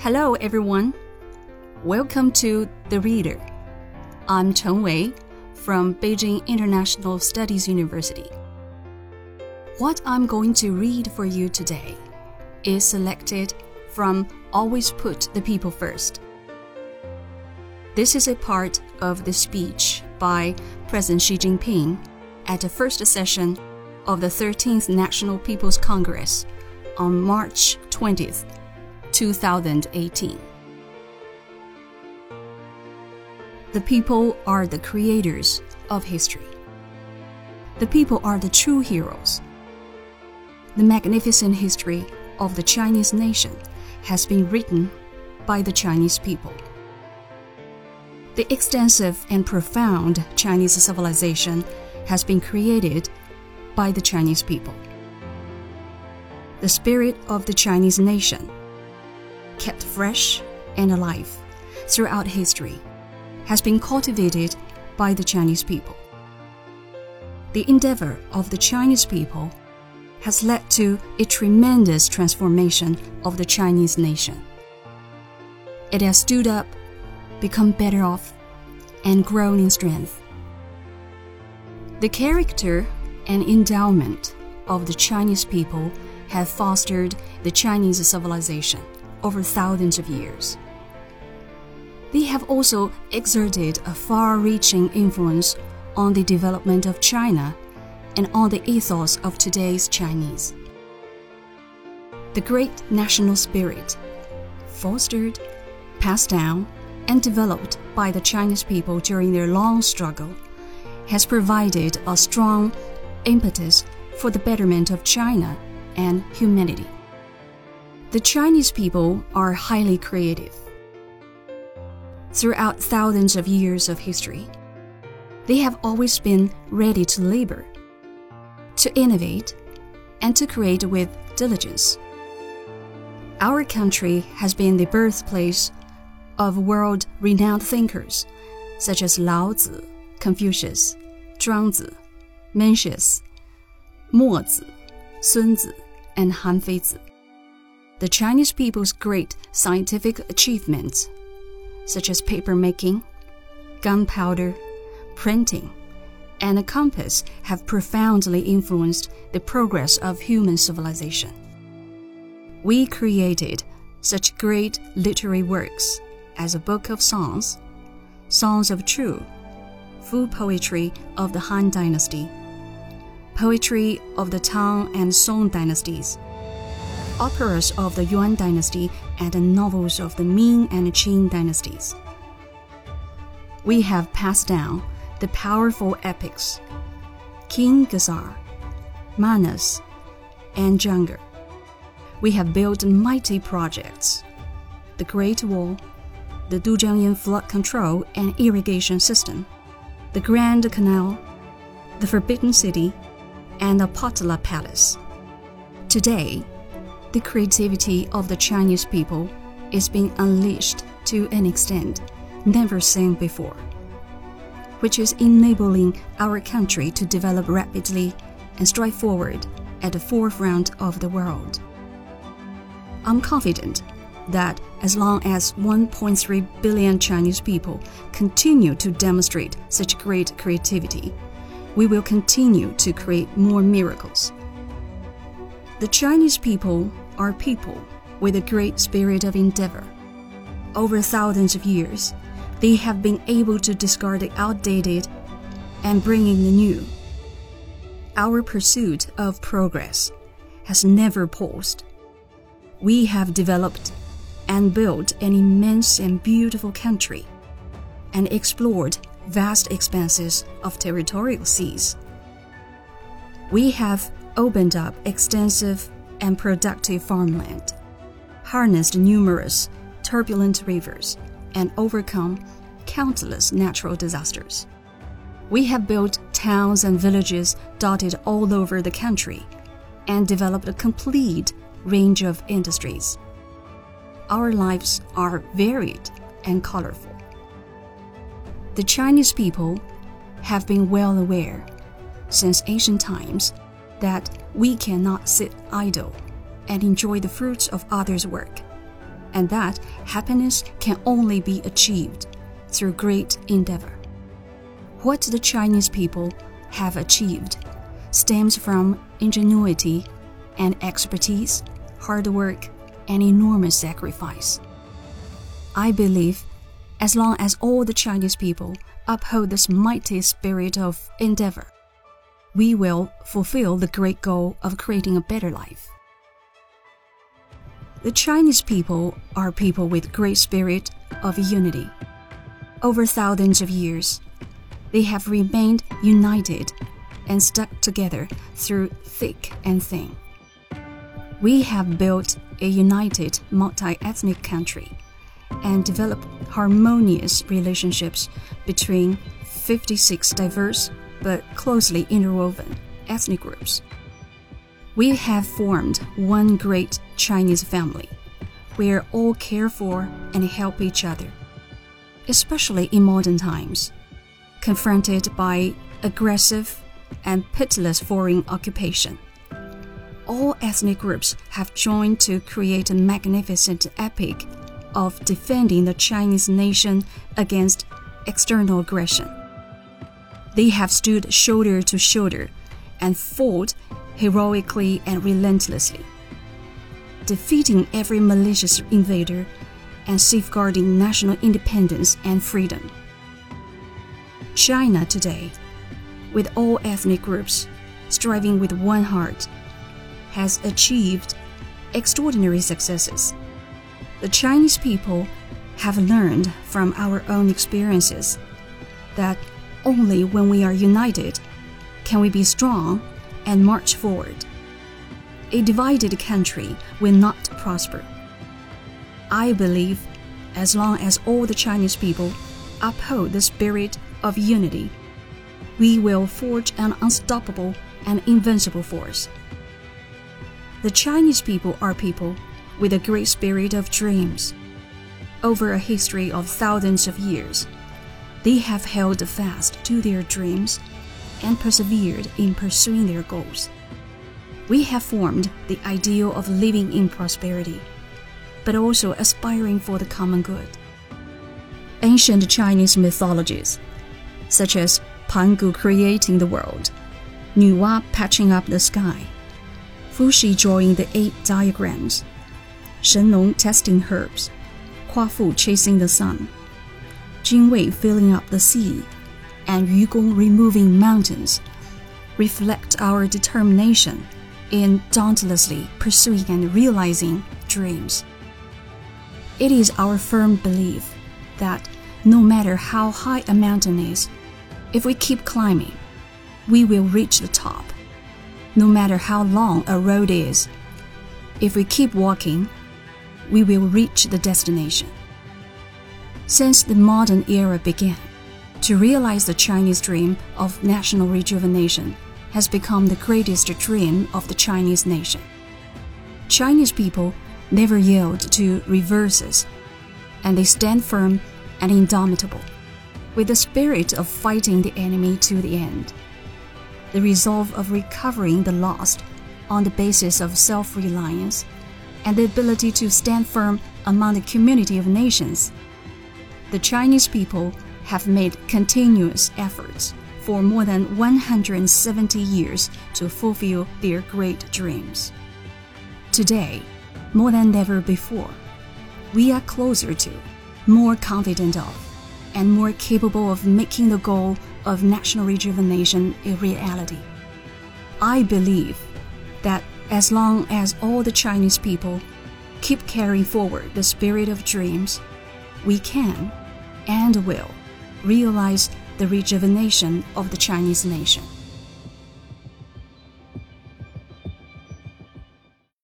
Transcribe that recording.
Hello, everyone. Welcome to The Reader. I'm Cheng Wei from Beijing International Studies University. What I'm going to read for you today is selected from Always Put the People First. This is a part of the speech by President Xi Jinping at the first session of the 13th National People's Congress on March 20th, 2018. The people are the creators of history. The people are the true heroes. The magnificent history of the Chinese nation has been written by the Chinese people. The extensive and profound Chinese civilization has been created by the Chinese people. The spirit of the Chinese nation, kept fresh and alive throughout history, has been cultivated by the Chinese people. The endeavor of the Chinese people has led to a tremendous transformation of the Chinese nation. It has stood up, become better off, and grown in strength. The character and endowment of the Chinese people have fostered the Chinese civilization over thousands of years. They have also exerted a far reaching influence on the development of China and on the ethos of today's Chinese. The great national spirit, fostered, passed down, and developed by the Chinese people during their long struggle, has provided a strong impetus for the betterment of China and humanity. The Chinese people are highly creative. Throughout thousands of years of history, they have always been ready to labor, to innovate, and to create with diligence. Our country has been the birthplace of world renowned thinkers such as Lao Zi, Confucius, Zhuangzi, Mencius, Mozi, Sun Zi, and Han Feizi. The Chinese people's great scientific achievements, such as paper making, gunpowder, printing, and a compass, have profoundly influenced the progress of human civilization. We created such great literary works as a book of songs, Songs of Chu, fu poetry of the Han Dynasty, poetry of the Tang and Song dynasties, operas of the Yuan dynasty, and the novels of the Ming and Qing dynasties. We have passed down the powerful epics King Gesar, Manas, and Jangar. We have built mighty projects the Great Wall, the Dujiangyan flood control and irrigation system, the Grand Canal, the Forbidden City, and the Potala Palace. Today, the creativity of the Chinese people is being unleashed to an extent never seen before, which is enabling our country to develop rapidly and strive forward at the forefront of the world. I'm confident that as long as 1.3 billion Chinese people continue to demonstrate such great creativity, we will continue to create more miracles. The Chinese people are people with a great spirit of endeavor. Over thousands of years, they have been able to discard the outdated and bring in the new. Our pursuit of progress has never paused. We have developed and built an immense and beautiful country and explored vast expanses of territorial seas. We have opened up extensive and productive farmland, harnessed numerous turbulent rivers, and overcome countless natural disasters. We have built towns and villages dotted all over the country and developed a complete range of industries. Our lives are varied and colorful. The Chinese people have been well aware since ancient times that we cannot sit idle and enjoy the fruits of others' work, and that happiness can only be achieved through great endeavor. What the Chinese people have achieved stems from ingenuity and expertise, hard work, and enormous sacrifice. I believe as long as all the Chinese people uphold this mighty spirit of endeavor, we will fulfill the great goal of creating a better life. The Chinese people are people with great spirit of unity. Over thousands of years, they have remained united and stuck together through thick and thin. We have built a united multi ethnic country and developed harmonious relationships between 56 diverse but closely interwoven ethnic groups. We have formed one great Chinese family where all care for and help each other, especially in modern times, confronted by aggressive and pitiless foreign occupation. All ethnic groups have joined to create a magnificent epic of defending the Chinese nation against external aggression. They have stood shoulder to shoulder and fought heroically and relentlessly, defeating every malicious invader and safeguarding national independence and freedom. China today, with all ethnic groups striving with one heart, has achieved extraordinary successes. The Chinese people have learned from our own experiences that only when we are united can we be strong and march forward. A divided country will not prosper. I believe as long as all the Chinese people uphold the spirit of unity, we will forge an unstoppable and invincible force. The Chinese people are people with a great spirit of dreams. Over a history of thousands of years, they have held fast to their dreams and persevered in pursuing their goals. We have formed the ideal of living in prosperity, but also aspiring for the common good. Ancient Chinese mythologies, such as Pangu creating the world, Nuwa patching up the sky, Fuxi drawing the eight diagrams, Shen Shennong testing herbs, Kuafu chasing the sun, Jingwei filling up the sea, and Yugong removing mountains, reflect our determination in dauntlessly pursuing and realizing dreams. It is our firm belief that no matter how high a mountain is, if we keep climbing, we will reach the top. No matter how long a road is, if we keep walking, we will reach the destination. Since the modern era began, to realize the Chinese dream of national rejuvenation has become the greatest dream of the Chinese nation. Chinese people never yield to reverses, and they stand firm and indomitable, with the spirit of fighting the enemy to the end, the resolve of recovering the lost on the basis of self reliance and the ability to stand firm among the community of nations. The Chinese people have made continuous efforts for more than 170 years to fulfill their great dreams. Today, more than ever before, we are closer to, more confident of, and more capable of making the goal of national rejuvenation a reality. I believe that as long as all the Chinese people keep carrying forward the spirit of dreams, we can and will realize the rejuvenation of the Chinese nation.